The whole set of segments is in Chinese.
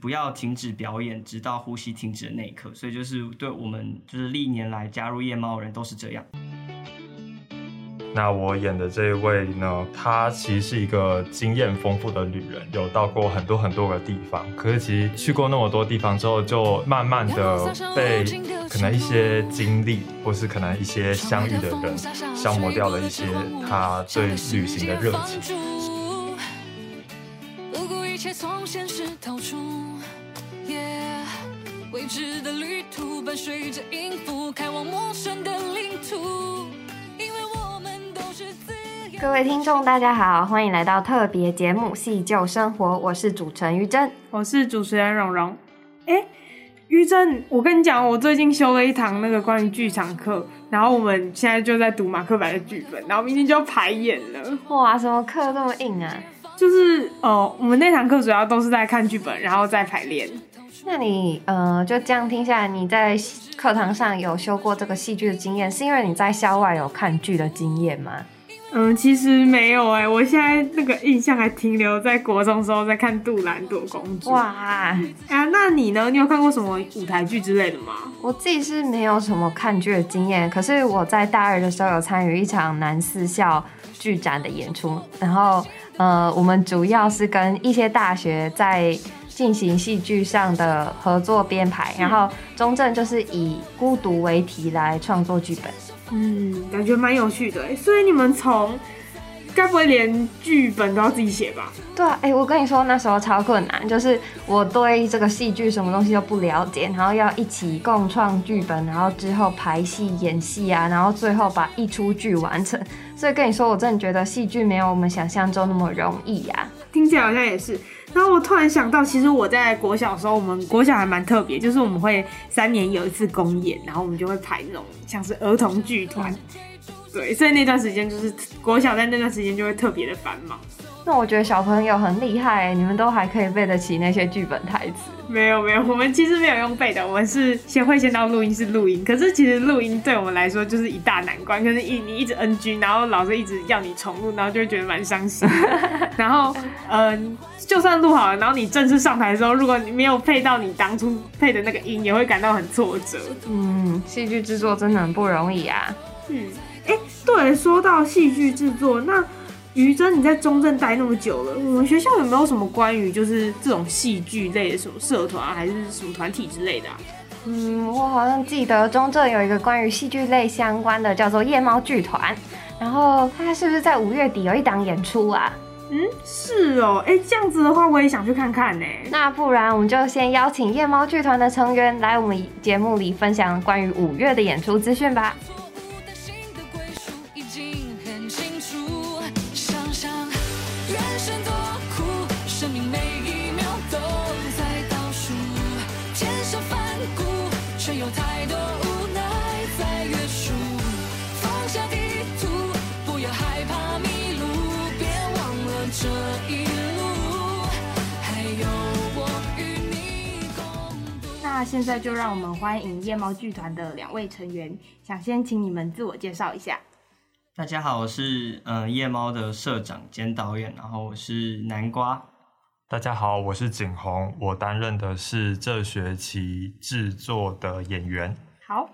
不要停止表演，直到呼吸停止的那一刻。所以就是对我们就是历年来加入夜猫人都是这样。那我演的这一位呢，她其实是一个经验丰富的旅人，有到过很多很多个地方。可是其实去过那么多地方之后，就慢慢的被可能一些经历，或是可能一些相遇的人，消磨掉了一些她对旅行的热情。各位听众，大家好，欢迎来到特别节目《戏旧生活》，我是主持人于真，我是主持人蓉蓉。哎，于真，我跟你讲，我最近修了一堂那个关于剧场课，然后我们现在就在读马克白的剧本，然后明天就要排演了。哇，什么课这么硬啊？就是哦、呃，我们那堂课主要都是在看剧本，然后再排练。那你呃，就这样听下来，你在课堂上有修过这个戏剧的经验，是因为你在校外有看剧的经验吗？嗯，其实没有哎、欸，我现在那个印象还停留在国中时候在看《杜兰朵公主》。哇，啊，那你呢？你有看过什么舞台剧之类的吗？我自己是没有什么看剧的经验，可是我在大二的时候有参与一场南四校剧展的演出，然后呃，我们主要是跟一些大学在进行戏剧上的合作编排，然后中正就是以孤独为题来创作剧本。嗯，感觉蛮有趣的哎，所以你们从该不会连剧本都要自己写吧？对啊，哎，我跟你说那时候超困难，就是我对这个戏剧什么东西都不了解，然后要一起共创剧本，然后之后排戏、演戏啊，然后最后把一出剧完成。所以跟你说，我真的觉得戏剧没有我们想象中那么容易呀。听起来好像也是。然后我突然想到，其实我在国小的时候，我们国小还蛮特别，就是我们会三年有一次公演，然后我们就会排那种像是儿童剧团，对，所以那段时间就是国小在那段时间就会特别的繁忙。那我觉得小朋友很厉害，你们都还可以背得起那些剧本台词。没有没有，我们其实没有用背的，我们是先会先到录音室录音。可是其实录音对我们来说就是一大难关，可是一你一直 NG，然后老师一直要你重录，然后就会觉得蛮伤心。然后嗯，就算录好了，然后你正式上台的时候，如果你没有配到你当初配的那个音，也会感到很挫折。嗯，戏剧制作真的很不容易啊。嗯，对，说到戏剧制作，那。于真，你在中正待那么久了，我们学校有没有什么关于就是这种戏剧类的什么社团啊还是什么团体之类的啊？嗯，我好像记得中正有一个关于戏剧类相关的，叫做夜猫剧团。然后他是不是在五月底有一档演出啊？嗯，是哦。哎，这样子的话，我也想去看看呢。那不然我们就先邀请夜猫剧团的成员来我们节目里分享关于五月的演出资讯吧。那现在就让我们欢迎夜猫剧团的两位成员，想先请你们自我介绍一下。大家好，我是嗯、呃、夜猫的社长兼导演，然后我是南瓜。大家好，我是景宏，我担任的是这学期制作的演员。好，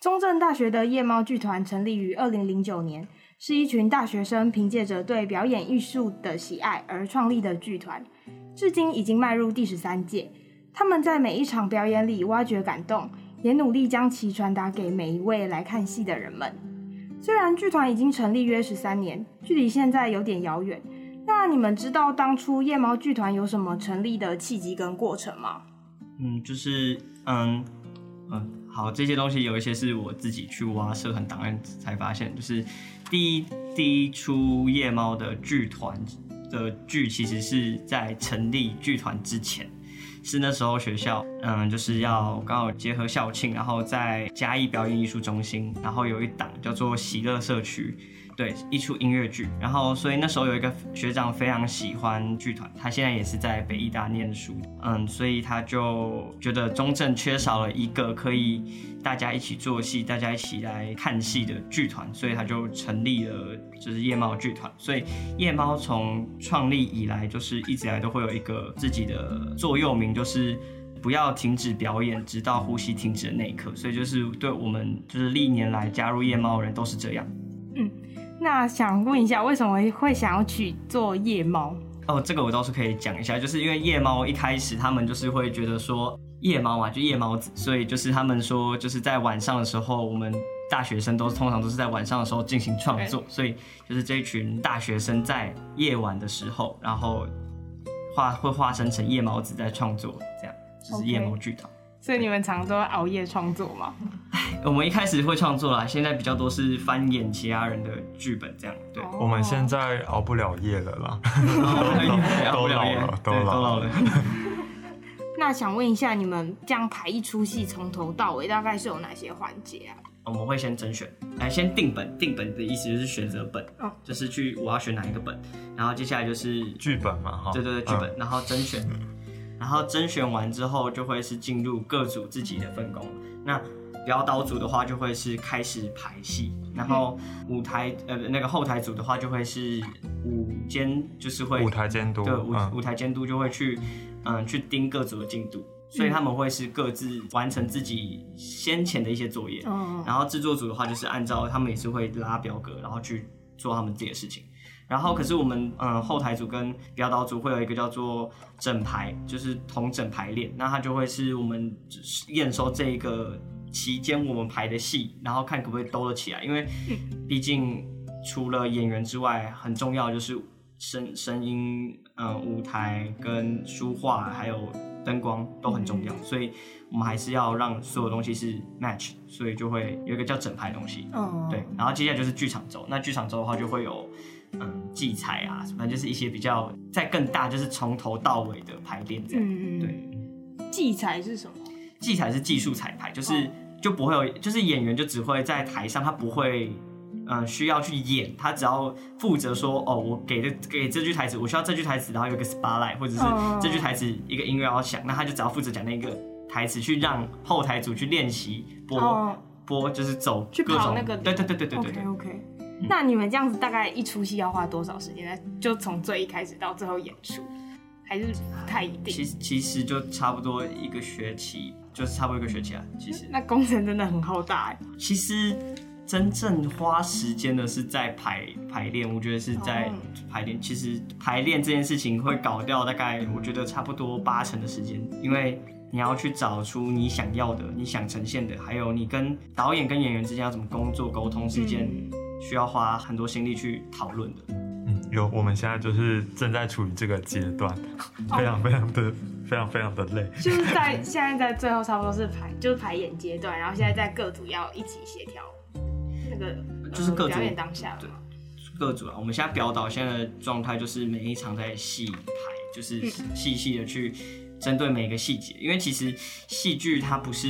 中正大学的夜猫剧团成立于二零零九年，是一群大学生凭借着对表演艺术的喜爱而创立的剧团，至今已经迈入第十三届。他们在每一场表演里挖掘感动，也努力将其传达给每一位来看戏的人们。虽然剧团已经成立约十三年，距离现在有点遥远。那你们知道当初夜猫剧团有什么成立的契机跟过程吗？嗯，就是嗯嗯，好，这些东西有一些是我自己去挖社团档案才发现，就是第一第一出夜猫的剧团的剧，其实是在成立剧团之前。是那时候学校，嗯，就是要刚好结合校庆，然后在嘉义表演艺术中心，然后有一档叫做喜乐社区，对，一出音乐剧。然后，所以那时候有一个学长非常喜欢剧团，他现在也是在北艺大念书。嗯，所以他就觉得中正缺少了一个可以大家一起做戏、大家一起来看戏的剧团，所以他就成立了就是夜猫剧团。所以夜猫从创立以来，就是一直以来都会有一个自己的座右铭，就是。不要停止表演，直到呼吸停止的那一刻。所以就是对我们，就是历年来加入夜猫的人都是这样。嗯，那想问一下，为什么会想要去做夜猫？哦，这个我倒是可以讲一下，就是因为夜猫一开始他们就是会觉得说夜猫嘛，就夜猫子，所以就是他们说就是在晚上的时候，我们大学生都通常都是在晚上的时候进行创作所以就是这一群大学生在夜晚的时候，然后化会化身成夜猫子在创作这样。就是夜猫剧团，okay. 所以你们常常都要熬夜创作吗？哎，我们一开始会创作啦，现在比较多是翻演其他人的剧本这样。对，oh. 我们现在熬不了夜了啦，都老了夜，都老了。那想问一下，你们这样排一出戏，从头到尾大概是有哪些环节啊？我们会先甄选，来先定本，定本的意思就是选择本，oh. 就是去我要选哪一个本，然后接下来就是剧本嘛，哈，对对对，剧本，嗯、然后甄选。然后甄选完之后，就会是进入各组自己的分工。那表导组的话，就会是开始排戏。然后舞台呃那个后台组的话，就会是舞监，就是会舞台监督。对，舞、嗯、舞台监督就会去嗯去盯各组的进度，所以他们会是各自完成自己先前的一些作业。嗯。然后制作组的话，就是按照他们也是会拉表格，然后去做他们自己的事情。然后，可是我们嗯后台组跟表导组会有一个叫做整排，就是同整排练。那它就会是我们验收这一个期间我们排的戏，然后看可不可以兜得起来。因为毕竟除了演员之外，很重要就是声声音、嗯舞台跟书画还有灯光都很重要，所以我们还是要让所有东西是 match，所以就会有一个叫整排东西。嗯，对。然后接下来就是剧场周，那剧场周的话就会有。嗯，技彩啊，反正就是一些比较在更大，就是从头到尾的排练这样。对，技彩是什么？技彩是技术彩排，就是就不会有，就是演员就只会在台上，他不会嗯需要去演，他只要负责说哦，我给的给这句台词，我需要这句台词，然后有个 spotlight，或者是这句台词一个音乐要响，那他就只要负责讲那个台词，去让后台组去练习播播，就是走去跑那个。对对对对对对对。OK。那你们这样子大概一出戏要花多少时间呢？就从最一开始到最后演出，还是不太一定？其实其实就差不多一个学期，就是差不多一个学期啊。其实那工程真的很浩大哎。其实真正花时间的是在排排练，我觉得是在排练。其实排练这件事情会搞掉大概我觉得差不多八成的时间，因为你要去找出你想要的、你想呈现的，还有你跟导演跟演员之间要怎么工作沟通之间。嗯需要花很多心力去讨论的。嗯，有，我们现在就是正在处于这个阶段，非常非常的、非常非常的累。就是在现在在最后差不多是排，就是排演阶段，然后现在在各组要一起协调那个，就是各组、呃、表演当下对，各组啊。我们现在表导现在的状态就是每一场在细排，就是细细的去针对每一个细节，因为其实戏剧它不是，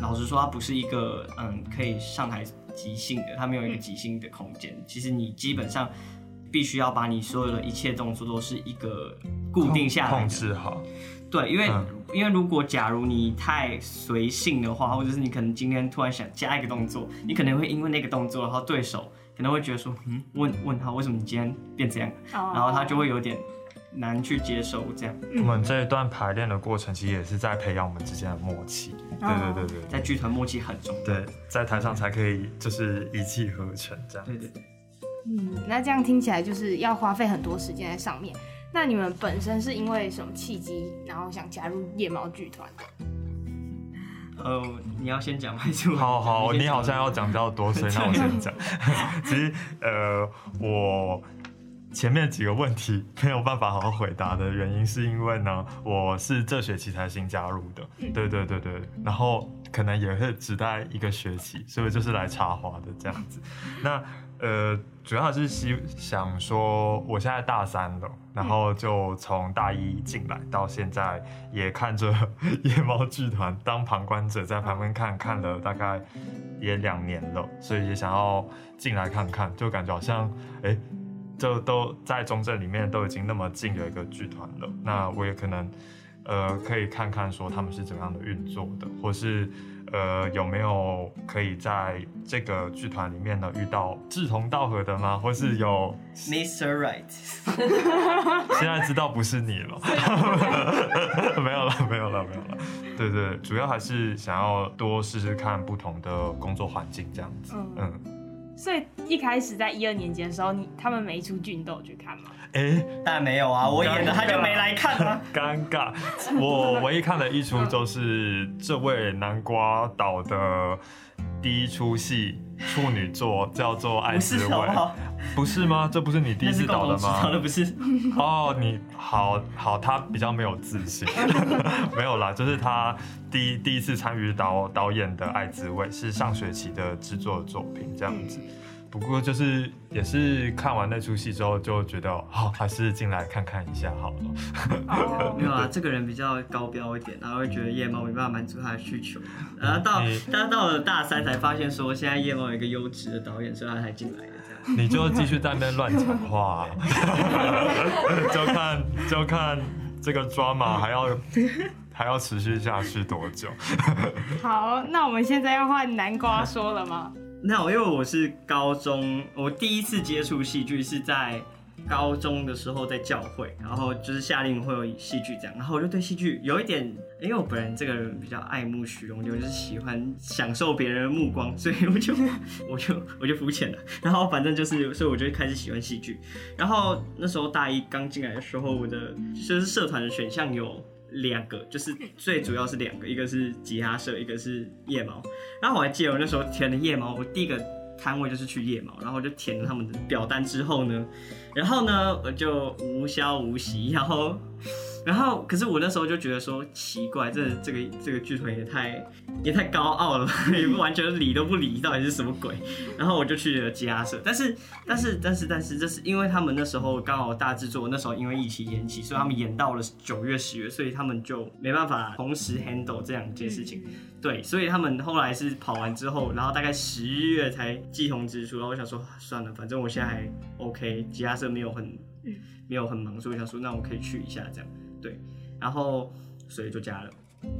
老实说它不是一个嗯可以上台。即兴的，它没有一个即兴的空间。其实你基本上必须要把你所有的一切动作都是一个固定下来的，控制好。对，因为、嗯、因为如果假如你太随性的话，或者是你可能今天突然想加一个动作，你可能会因为那个动作，然后对手可能会觉得说，嗯，问问他为什么你今天变这样，哦、然后他就会有点。难去接受这样。我们这一段排练的过程，其实也是在培养我们之间的默契。对对对对，在剧团默契很重要。对，在台上才可以就是一气呵成这样。对对对。嗯，那这样听起来就是要花费很多时间在上面。那你们本身是因为什么契机，然后想加入夜猫剧团的？呃，你要先讲还是？好好，你好像要讲比较多，所以那我先讲。其实呃，我。前面几个问题没有办法好好回答的原因，是因为呢，我是这学期才新加入的，对对对对，然后可能也会只待一个学期，所以就是来插花的这样子。那呃，主要是希想说，我现在大三了，然后就从大一进来到现在，也看着夜猫剧团当旁观者，在旁边看看了大概也两年了，所以也想要进来看看，就感觉好像哎，就都在中正里面都已经那么近的一个剧团了，那我也可能呃可以看看说他们是怎么样的运作的，或是。呃，有没有可以在这个剧团里面呢遇到志同道合的吗？或是有 Mr. Right？现在知道不是你了，没有了，没有了，没有了。对对，主要还是想要多试试看不同的工作环境这样子。嗯。嗯所以一开始在一二年级的时候，你他们每一出剧你都有去看吗？哎、欸，当然没有啊，我演的他就没来看啊。尴尬，我唯一看的一出就是这位南瓜岛的第一出戏处女作，叫做《爱滋味》。不是吗？这不是你第一次导的吗？导的不是。哦，你好好，他比较没有自信。没有啦，就是他第一第一次参与导导演的《爱滋味》，是上学期的制作的作品，这样子。不过就是也是看完那出戏之后，就觉得好、哦，还是进来看看一下好了。Oh. 没有啊，这个人比较高标一点，然后会觉得夜猫没办法满足他的需求，然后到他到了大三才发现说，现在夜猫有一个优质的导演，所以他才进来的这样。你就继续在那边乱讲话、啊，就看就看这个 drama 还要还要持续下去多久？好，那我们现在要换南瓜说了吗？那我因为我是高中，我第一次接触戏剧是在高中的时候，在教会，然后就是夏令会有戏剧这样，然后我就对戏剧有一点，因为我本人这个人比较爱慕虚荣，就是喜欢享受别人的目光，所以我就 我就我就肤浅了，然后反正就是，所以我就开始喜欢戏剧，然后那时候大一刚进来的时候，我的就是社团的选项有。两个就是最主要是两个，一个是吉他社，一个是夜猫。然后我还记得我那时候填的夜猫，我第一个摊位就是去夜猫，然后就填了他们的表单之后呢，然后呢我就无消无息，然后。然后，可是我那时候就觉得说奇怪，这这个这个剧团也太也太高傲了吧，也不完全理都不理，到底是什么鬼？然后我就去了吉他社，但是但是但是但是，这是因为他们那时候刚好大制作，那时候因为疫情延期，所以他们演到了九月十月，所以他们就没办法同时 handle 这两件事情。对，所以他们后来是跑完之后，然后大概十月才寄通知书。然后我想说算了，反正我现在还 OK，吉他社没有很没有很忙，所以我想说那我可以去一下这样。对，然后所以就加了。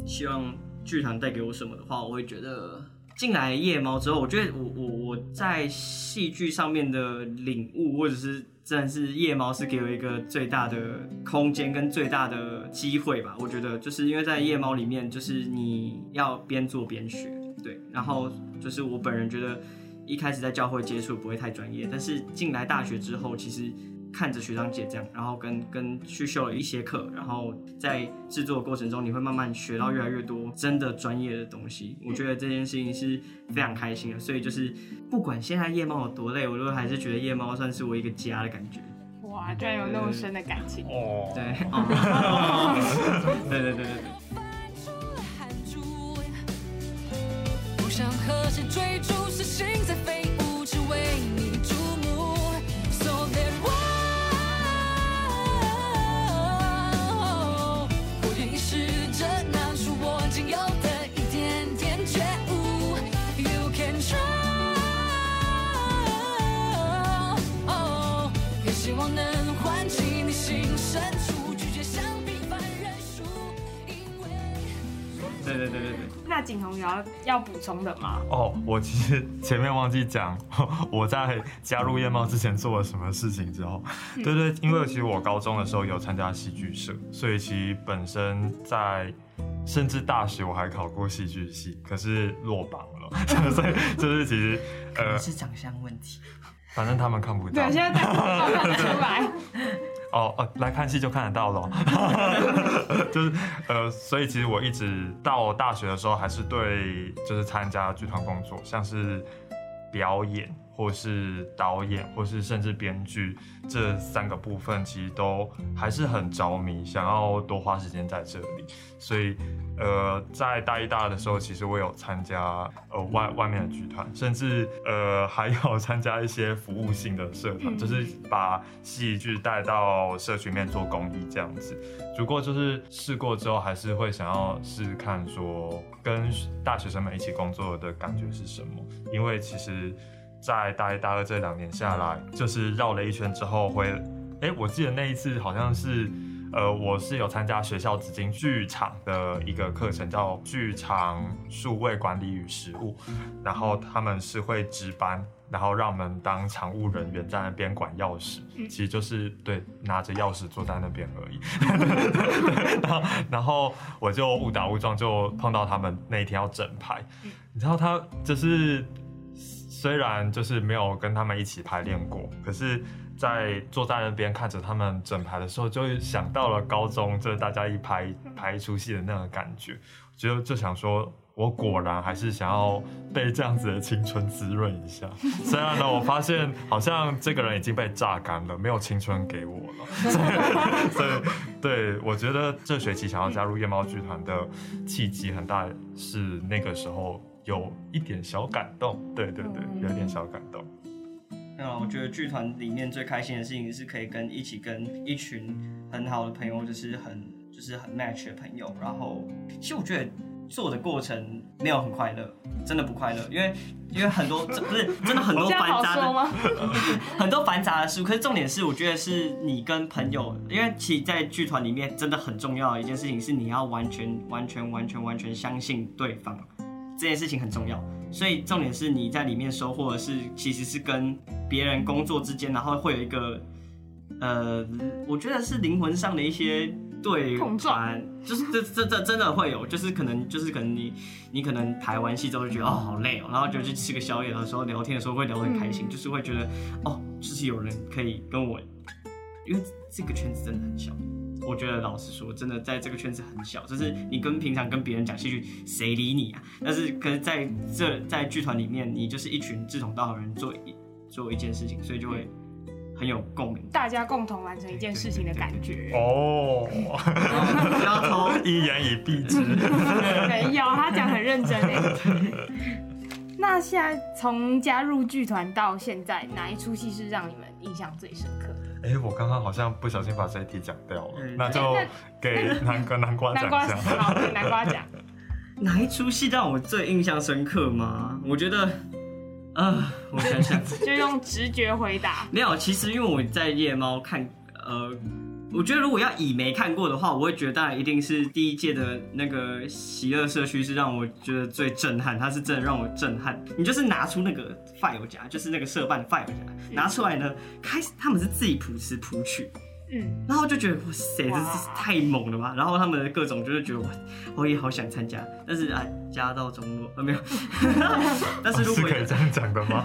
希望剧团带给我什么的话，我会觉得进来夜猫之后，我觉得我我我在戏剧上面的领悟，或者是真的是夜猫是给我一个最大的空间跟最大的机会吧。我觉得就是因为在夜猫里面，就是你要边做边学，对。然后就是我本人觉得一开始在教会接触不会太专业，但是进来大学之后，其实。看着学长姐这样，然后跟跟去修了一些课，然后在制作的过程中，你会慢慢学到越来越多真的专业的东西。我觉得这件事情是非常开心的，所以就是不管现在夜猫有多累，我都还是觉得夜猫算是我一个家的感觉。哇，居然有那么深的感情哦！对，哦、对对对对对。对对景宏有要要补充的吗？哦，我其实前面忘记讲，我在加入夜猫之前做了什么事情之后，对对，因为其实我高中的时候有参加戏剧社，所以其实本身在甚至大学我还考过戏剧系，可是落榜了，所以就是其实呃是长相问题，反正他们看不到，对，现在看不出来。哦，哦，来看戏就看得到了，就是呃，所以其实我一直到大学的时候，还是对就是参加剧团工作，像是表演或是导演，或是甚至编剧这三个部分，其实都还是很着迷，想要多花时间在这里。所以，呃，在大一、大二的时候，其实我有参加呃外外面的剧团，甚至呃还有 参加一些服务性的社团，就是把戏剧带到社区面做公益这样子。不过就是试过之后，还是会想要试试看说跟大学生们一起工作的感觉是什么，因为其实。在大一、大二这两年下来，就是绕了一圈之后回，哎，我记得那一次好像是，呃，我是有参加学校紫金剧场的一个课程，叫剧场数位管理与实务，然后他们是会值班，然后让我们当常务人员在那边管钥匙，其实就是对拿着钥匙坐在那边而已。然后，然后我就误打误撞就碰到他们那一天要整排，你知道他就是。虽然就是没有跟他们一起排练过，可是，在坐在那边看着他们整排的时候，就想到了高中，就是大家一排排一出戏的那个感觉，就就想说，我果然还是想要被这样子的青春滋润一下。虽然呢，我发现好像这个人已经被榨干了，没有青春给我了。所以，所以对，我觉得这学期想要加入夜猫剧团的契机很大，是那个时候。有一点小感动，对对对，有一点小感动。那我觉得剧团里面最开心的事情是可以跟一起跟一群很好的朋友，就是很就是很 match 的朋友。然后，其实我觉得做的过程没有很快乐，真的不快乐，因为因为很多不是真的很多繁杂的很多繁杂的事。可是重点是，我觉得是你跟朋友，因为其实，在剧团里面真的很重要的一件事情是你要完全完全完全完全相信对方。这件事情很重要，所以重点是你在里面收获的是，其实是跟别人工作之间，然后会有一个，呃，我觉得是灵魂上的一些对碰撞，就是这这这真的会有，就是可能就是可能你你可能排完戏之后就觉得哦好累哦，然后就去吃个宵夜的时候聊天的时候会聊得很开心，就是会觉得哦，就是有人可以跟我，因为这个圈子真的很小。我觉得老实说，真的在这个圈子很小，就是你跟平常跟别人讲戏剧，谁理你啊？但是可是在这在剧团里面，你就是一群志同道合人做一做一件事情，所以就会很有共鸣，大家共同完成一件事情的感觉哦。不要偷一言以蔽之，没有，他讲很认真诶。那现在从加入剧团到现在，哪一出戏是让你们印象最深刻？哎、欸，我刚刚好像不小心把这一题讲掉了，那就给 南瓜南瓜讲一下。好，给南瓜讲。哪一出戏让我最印象深刻吗？我觉得，啊，我想想，就用直觉回答。没有，其实因为我在夜猫看，呃。我觉得如果要以没看过的话，我会觉得当然一定是第一届的那个喜乐社区是让我觉得最震撼，它是真的让我震撼。你就是拿出那个 file 夹，就是那个社办的 file 夹，拿出来呢，开始他们是自己谱词谱曲。嗯，然后就觉得哇塞，这是太猛了吧！然后他们的各种就是觉得我我也好想参加，但是哎，家道中落啊没有。但是如果、哦、是可以这样讲的吗？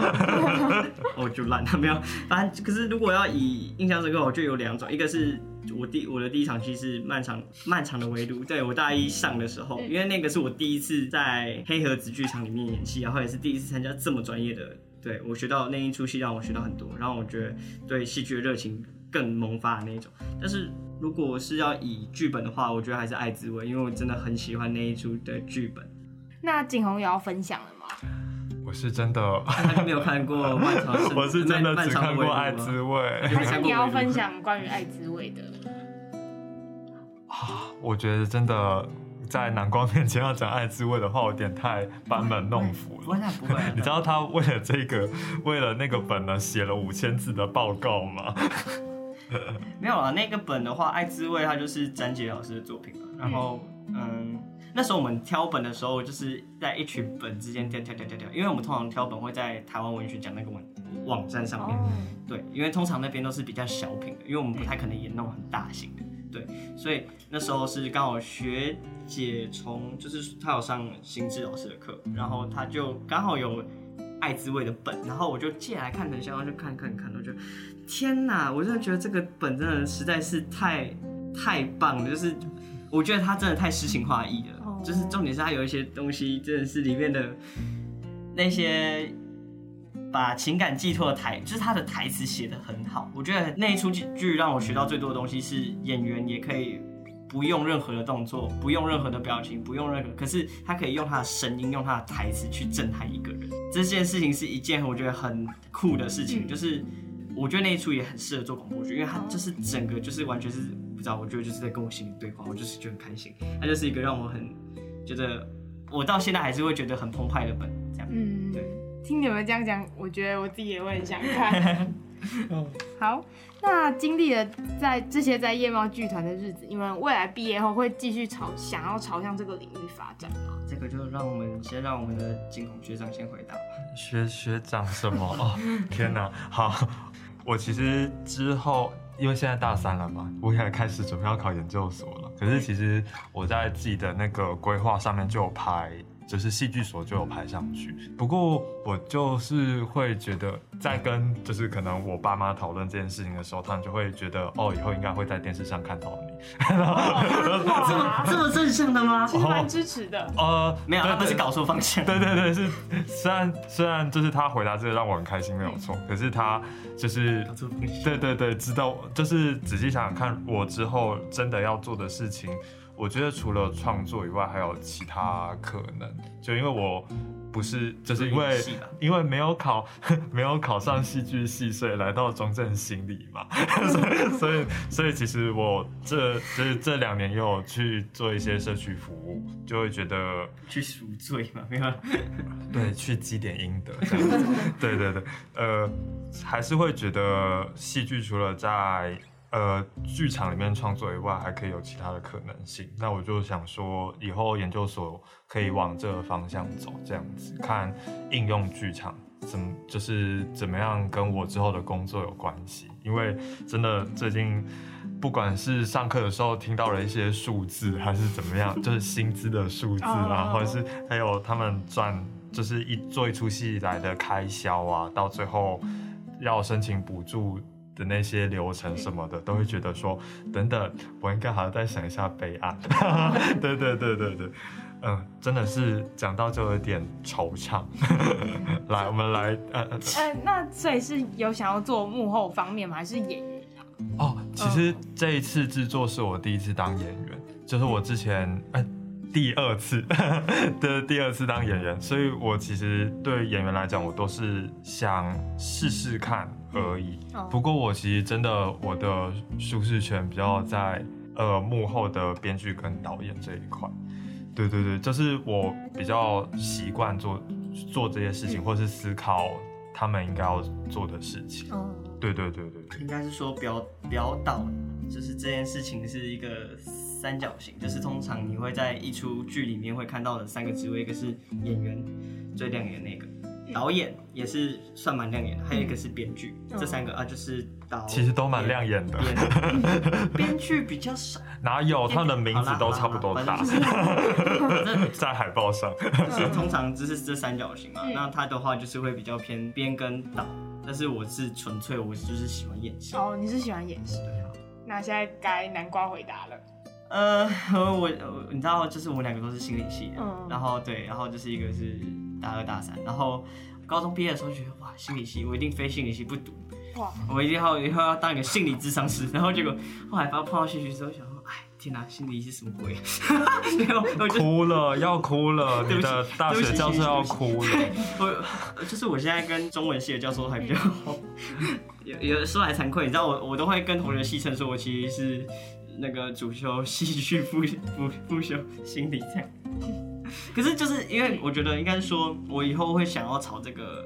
我 就烂了没有。反正可是如果要以印象深刻，我就有两种，一个是我第我的第一场戏是漫长漫长的围炉，对我大一上的时候，因为那个是我第一次在黑盒子剧场里面演戏，然后也是第一次参加这么专业的，对我学到那一出戏让我学到很多，然后我觉得对戏剧的热情。更萌发的那种，但是如果是要以剧本的话，我觉得还是《爱滋味》，因为我真的很喜欢那一出的剧本。那景宏也要分享了吗？我是真的，他就没有看过漫长的，我是真的只看过《爱滋味》。还是你要分享关于《爱滋味》的？啊，我觉得真的在南光面前要讲《爱滋味》的话，有点太班门弄斧了。不会，不会。你知道他为了这个，为了那个本呢，写了五千字的报告吗？没有啊，那个本的话，《爱滋味》它就是詹杰老师的作品嘛。然后，嗯，那时候我们挑本的时候，就是在一群本之间挑挑挑挑挑，因为我们通常挑本会在台湾文学奖那个网网站上面。对，因为通常那边都是比较小品的，因为我们不太可能演那种很大型的。对，所以那时候是刚好学姐从，就是她有上新智老师的课，然后她就刚好有《爱滋味》的本，然后我就借来看了一下，然后就看看看，我就。天呐，我真的觉得这个本真的实在是太太棒了，就是我觉得它真的太诗情画意了，oh. 就是重点是它有一些东西真的是里面的那些把情感寄托的台，就是他的台词写得很好。我觉得那一出剧让我学到最多的东西是演员也可以不用任何的动作，不用任何的表情，不用任何，可是他可以用他的声音，用他的台词去震撼一个人。这件事情是一件我觉得很酷的事情，就是我觉得那一出也很适合做广播剧，因为他就是整个就是完全是不知道，我觉得就是在跟我心里对话，我就是觉得很开心。他就是一个让我很觉得，我到现在还是会觉得很澎湃的本，这样。嗯，对。听你们这样讲，我觉得我自己也会很想看。好，那经历了在这些在夜猫剧团的日子，你们未来毕业后会继续朝想要朝向这个领域发展吗？这个就让我们先让我们的惊恐学长先回答吧。学学长什么？哦，天哪！好，我其实之后因为现在大三了嘛，我也开始准备要考研究所了。可是其实我在自己的那个规划上面就有排。就是戏剧所就有排上去，不过我就是会觉得，在跟就是可能我爸妈讨论这件事情的时候，他们就会觉得，哦，以后应该会在电视上看到你。这么，这么正向的吗？其实蛮支持的。呃，没有，他不是搞错方向。对对对，是虽然虽然就是他回答这个让我很开心，没有错，可是他就是对对对，知道就是仔细想想看，我之后真的要做的事情。我觉得除了创作以外，还有其他可能。就因为我不是，就是因为 因为没有考，没有考上戏剧系，所以来到中正心理嘛。所以所以所以其实我这就是这两年也有去做一些社区服务，就会觉得去赎罪嘛，没有？对，去积点阴德这样子。对对对，呃，还是会觉得戏剧除了在。呃，剧场里面创作以外，还可以有其他的可能性。那我就想说，以后研究所可以往这个方向走，这样子看应用剧场怎么就是怎么样跟我之后的工作有关系。因为真的最近，不管是上课的时候听到了一些数字，还是怎么样，就是薪资的数字啊，或者是还有他们赚，就是一做一出戏来的开销啊，到最后要申请补助。的那些流程什么的，都会觉得说，等等，我应该还要再想一下备案。对对对对对，嗯，真的是讲到就有点惆怅。来，我们来，呃呃，那所以是有想要做幕后方面吗？还是演员啊？哦，其实这一次制作是我第一次当演员，就是我之前，呃第二次 的第二次当演员，所以我其实对演员来讲，我都是想试试看而已。不过我其实真的我的舒适圈比较在呃幕后的编剧跟导演这一块。对对对，就是我比较习惯做做这些事情，或是思考他们应该要做的事情。对对对对对，应该是说表表导，就是这件事情是一个。三角形就是通常你会在一出剧里面会看到的三个职位，一个是演员最亮眼的那个，导演也是算蛮亮眼的，还有一个是编剧，这三个啊就是导其实都蛮亮眼的，编剧比较少，哪有他们的名字都差不多大，在海报上，就是通常就是这三角形嘛，那他的话就是会比较偏编跟导，但是我是纯粹我就是喜欢演戏。哦，你是喜欢演戏，那现在该南瓜回答了。呃，我你知道，就是我们两个都是心理系的，嗯、然后对，然后就是一个是大二大三，然后高中毕业的时候觉得哇，心理系我一定非心理系不读，哇，我一定要以后要当一个心理智商师，然后结果后来发碰到戏剧之后，想说，哎，天哪，心理是什么鬼？哭了，要哭了，你的大学教授要哭了。我就是我现在跟中文系的教授还比较好，有有说来惭愧，你知道我我都会跟同学戏称说，我其实是。那个主修戏剧，副副副修心理这样，可是就是因为我觉得应该说，我以后会想要朝这个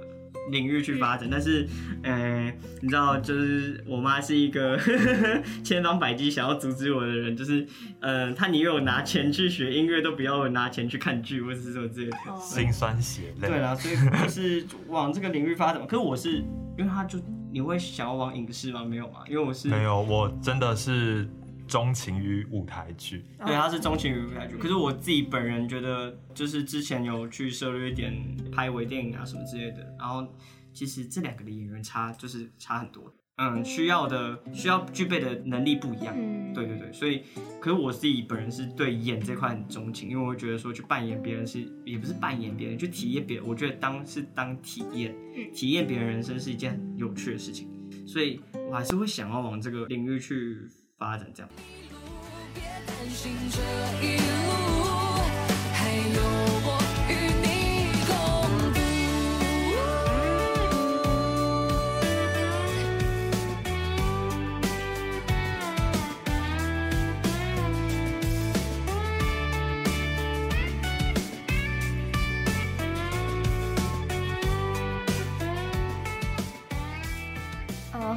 领域去发展，但是，呃，你知道，就是我妈是一个 千方百计想要阻止我的人，就是，呃，她宁愿我拿钱去学音乐，都不要我拿钱去看剧，或者是说这个心酸血泪。对啦，所以就是往这个领域发展。可是我是因为他就你会想要往影视吗？没有吗？因为我是没有，我真的是。钟情于舞台剧，对，他是钟情于舞台剧。可是我自己本人觉得，就是之前有去涉猎一点拍微电影啊什么之类的。然后其实这两个的演员差就是差很多。嗯，需要的需要具备的能力不一样，嗯，对对对，所以，可是我自己本人是对演这块很钟情，因为我会觉得说去扮演别人是，也不是扮演别人，去体验别人，我觉得当是当体验，体验别人人生是一件很有趣的事情，所以我还是会想要往这个领域去发展这样。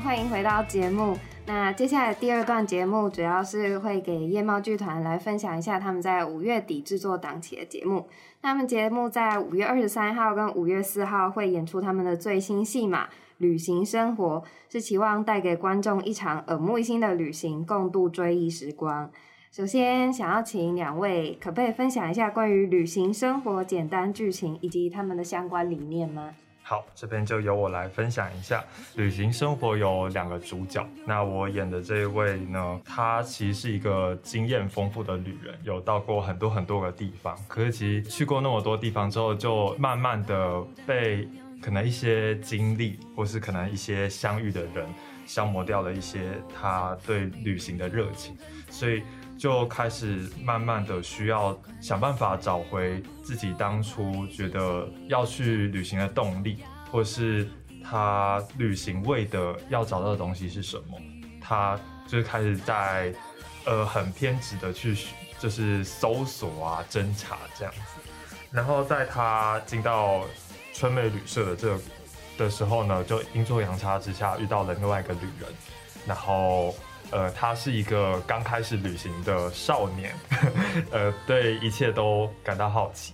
欢迎回到节目。那接下来第二段节目主要是会给夜猫剧团来分享一下他们在五月底制作档期的节目。他们节目在五月二十三号跟五月四号会演出他们的最新戏码《旅行生活》，是期望带给观众一场耳目一新的旅行，共度追忆时光。首先，想要请两位可不可以分享一下关于《旅行生活》简单剧情以及他们的相关理念吗？好，这边就由我来分享一下。旅行生活有两个主角，那我演的这一位呢，他其实是一个经验丰富的旅人，有到过很多很多个地方。可是其实去过那么多地方之后，就慢慢的被可能一些经历，或是可能一些相遇的人，消磨掉了一些他对旅行的热情，所以。就开始慢慢的需要想办法找回自己当初觉得要去旅行的动力，或是他旅行为的要找到的东西是什么。他就开始在呃很偏执的去就是搜索啊侦查这样子。然后在他进到春美旅社的这的时候呢，就阴错阳差之下遇到了另外一个旅人，然后。呃，他是一个刚开始旅行的少年，呃，对一切都感到好奇。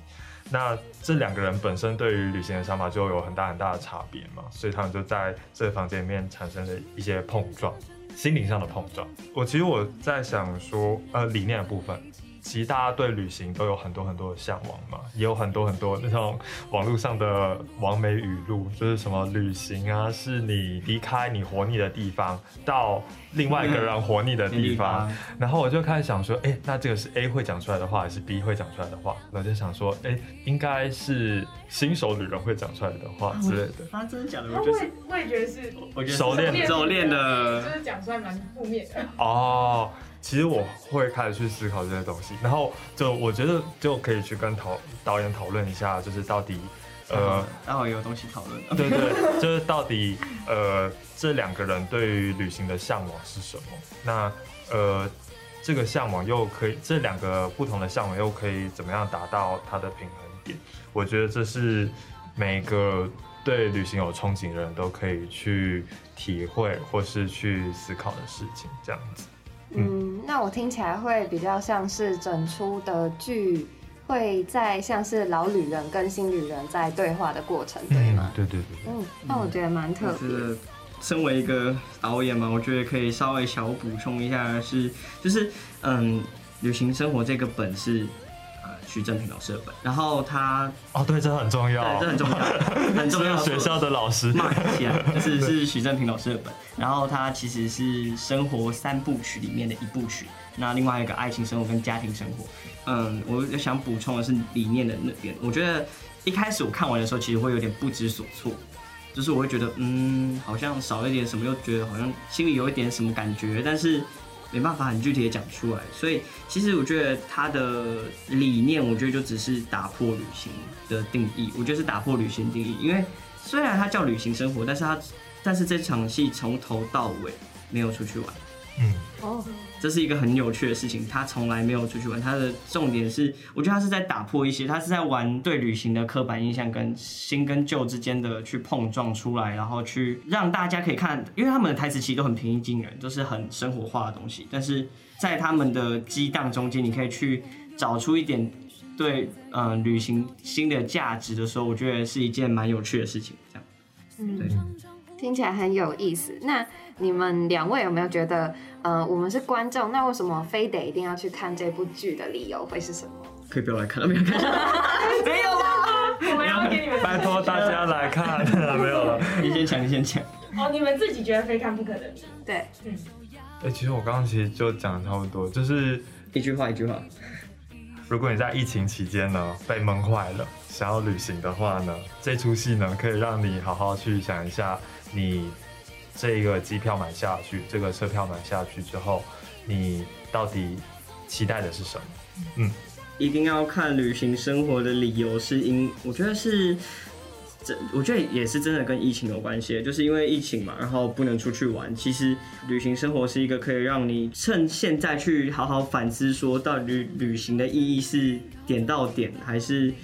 那这两个人本身对于旅行的想法就有很大很大的差别嘛，所以他们就在这个房间里面产生了一些碰撞，心灵上的碰撞。我其实我在想说，呃，理念的部分。其实大家对旅行都有很多很多的向往嘛，也有很多很多那种网络上的完美语录，就是什么旅行啊，是你离开你活腻的地方，到另外一个人活腻的地方。然后我就开始想说，哎，那这个是 A 会讲出来的话，还是 B 会讲出来的话？我就想说，哎，应该是新手旅人会讲出来的话之类的。啊，真的假的？我觉得我也觉得是，我觉得熟练熟练的，就是讲出来蛮负面的。哦。其实我会开始去思考这些东西，然后就我觉得就可以去跟导导演讨论一下，就是到底，呃，待会有东西讨论。对对，就是到底呃这两个人对于旅行的向往是什么？那呃这个向往又可以这两个不同的向往又可以怎么样达到它的平衡点？我觉得这是每个对旅行有憧憬的人都可以去体会或是去思考的事情，这样子。嗯，那我听起来会比较像是整出的剧会在像是老旅人跟新旅人在对话的过程，对吗？对对对。嗯，那我觉得蛮特别。身为一个导演嘛，我觉得可以稍微小补充一下是，就是嗯，旅行生活这个本是。徐正平老师的本，然后他哦，对，这很重要，这很重要，很重要。学校的老师骂一下，就是是徐正平老师的本，然后他其实是生活三部曲里面的一部曲。那另外一个爱情生活跟家庭生活，嗯，我想补充的是理念的那边。我觉得一开始我看完的时候，其实会有点不知所措，就是我会觉得，嗯，好像少一点什么，又觉得好像心里有一点什么感觉，但是。没办法很具体的讲出来，所以其实我觉得他的理念，我觉得就只是打破旅行的定义。我觉得是打破旅行定义，因为虽然他叫旅行生活，但是他但是这场戏从头到尾没有出去玩。嗯，哦。这是一个很有趣的事情，他从来没有出去玩。他的重点是，我觉得他是在打破一些，他是在玩对旅行的刻板印象跟新跟旧之间的去碰撞出来，然后去让大家可以看，因为他们的台词其实都很平易近人，都是很生活化的东西。但是在他们的激荡中间，你可以去找出一点对嗯、呃、旅行新的价值的时候，我觉得是一件蛮有趣的事情。这样，嗯，对，听起来很有意思。那你们两位有没有觉得？呃，我们是观众，那为什么非得一定要去看这部剧的理由会是什么？可以不要来看了，没有看，没有吗？我们要给你们 拜托大家来看，没有了。你先抢，你先抢。哦，你们自己觉得非看不可的。对，嗯。哎、欸，其实我刚刚其实就讲的差不多，就是一句话一句话。如果你在疫情期间呢被闷坏了，想要旅行的话呢，这出戏呢可以让你好好去想一下，你这个机票买下去，这个车票买下去之后，你到底期待的是什么？嗯，一定要看旅行生活的理由是因，我觉得是。这我觉得也是真的跟疫情有关系，就是因为疫情嘛，然后不能出去玩。其实旅行生活是一个可以让你趁现在去好好反思，说到底旅行的意义是点到点，还是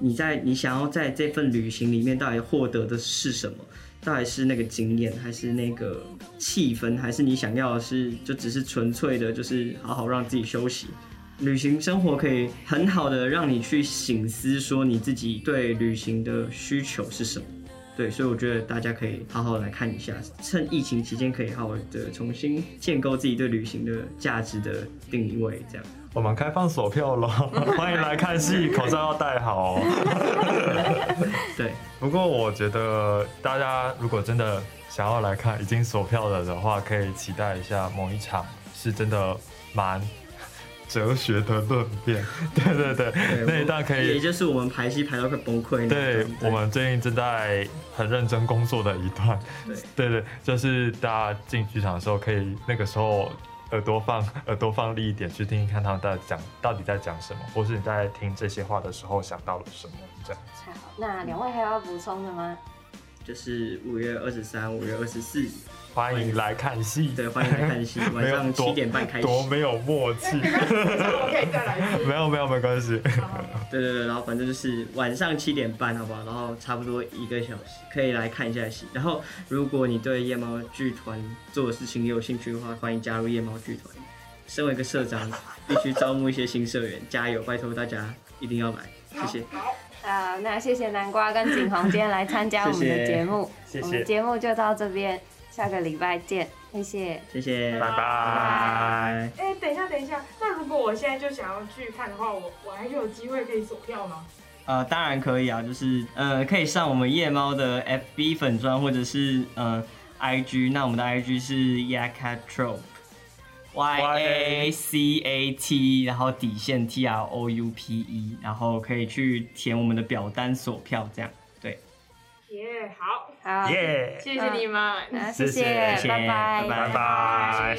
你在你想要在这份旅行里面到底获得的是什么？到底是那个经验，还是那个气氛，还是你想要的是就只是纯粹的，就是好好让自己休息？旅行生活可以很好的让你去醒思，说你自己对旅行的需求是什么。对，所以我觉得大家可以好好来看一下，趁疫情期间可以好好的重新建构自己对旅行的价值的定位。这样，我们开放锁票了，欢迎来看戏，口罩要戴好哦。对，不过我觉得大家如果真的想要来看已经锁票了的话，可以期待一下某一场是真的蛮。哲学的论辩，对对对，对那一段可以，也就是我们排戏排到快崩溃。对，对我们最近正在很认真工作的一段。对对对，就是大家进剧场的时候，可以那个时候耳朵放 耳朵放力一点，去听听看他们在讲到底在讲什么，或是你在听这些话的时候想到了什么，这样。太好，那两位还要补充的吗？就是五月二十三、五月二十四。欢迎来看戏，对，欢迎来看戏，晚上七点半开始。多没有默契，没有没有没关系。对对对，然后反正就是晚上七点半，好不好？然后差不多一个小时，可以来看一下戏。然后如果你对夜猫剧团做的事情有兴趣的话，欢迎加入夜猫剧团。身为一个社长，必须招募一些新社员，加油！拜托大家一定要来，谢谢。好，那谢谢南瓜跟景宏今天来参加我们的节目，谢谢。我们节目就到这边。下个礼拜见，谢谢，谢谢，拜拜。哎、欸，等一下，等一下，那如果我现在就想要去看的话，我我还有机会可以锁票吗？呃，当然可以啊，就是呃，可以上我们夜猫的 FB 粉专或者是呃 IG，那我们的 IG 是 Yacattrope，Y A C A T，然后底线 T R O U P E，然后可以去填我们的表单锁票，这样。对。耶，好，好，耶，谢谢你们，谢谢，拜拜，拜拜。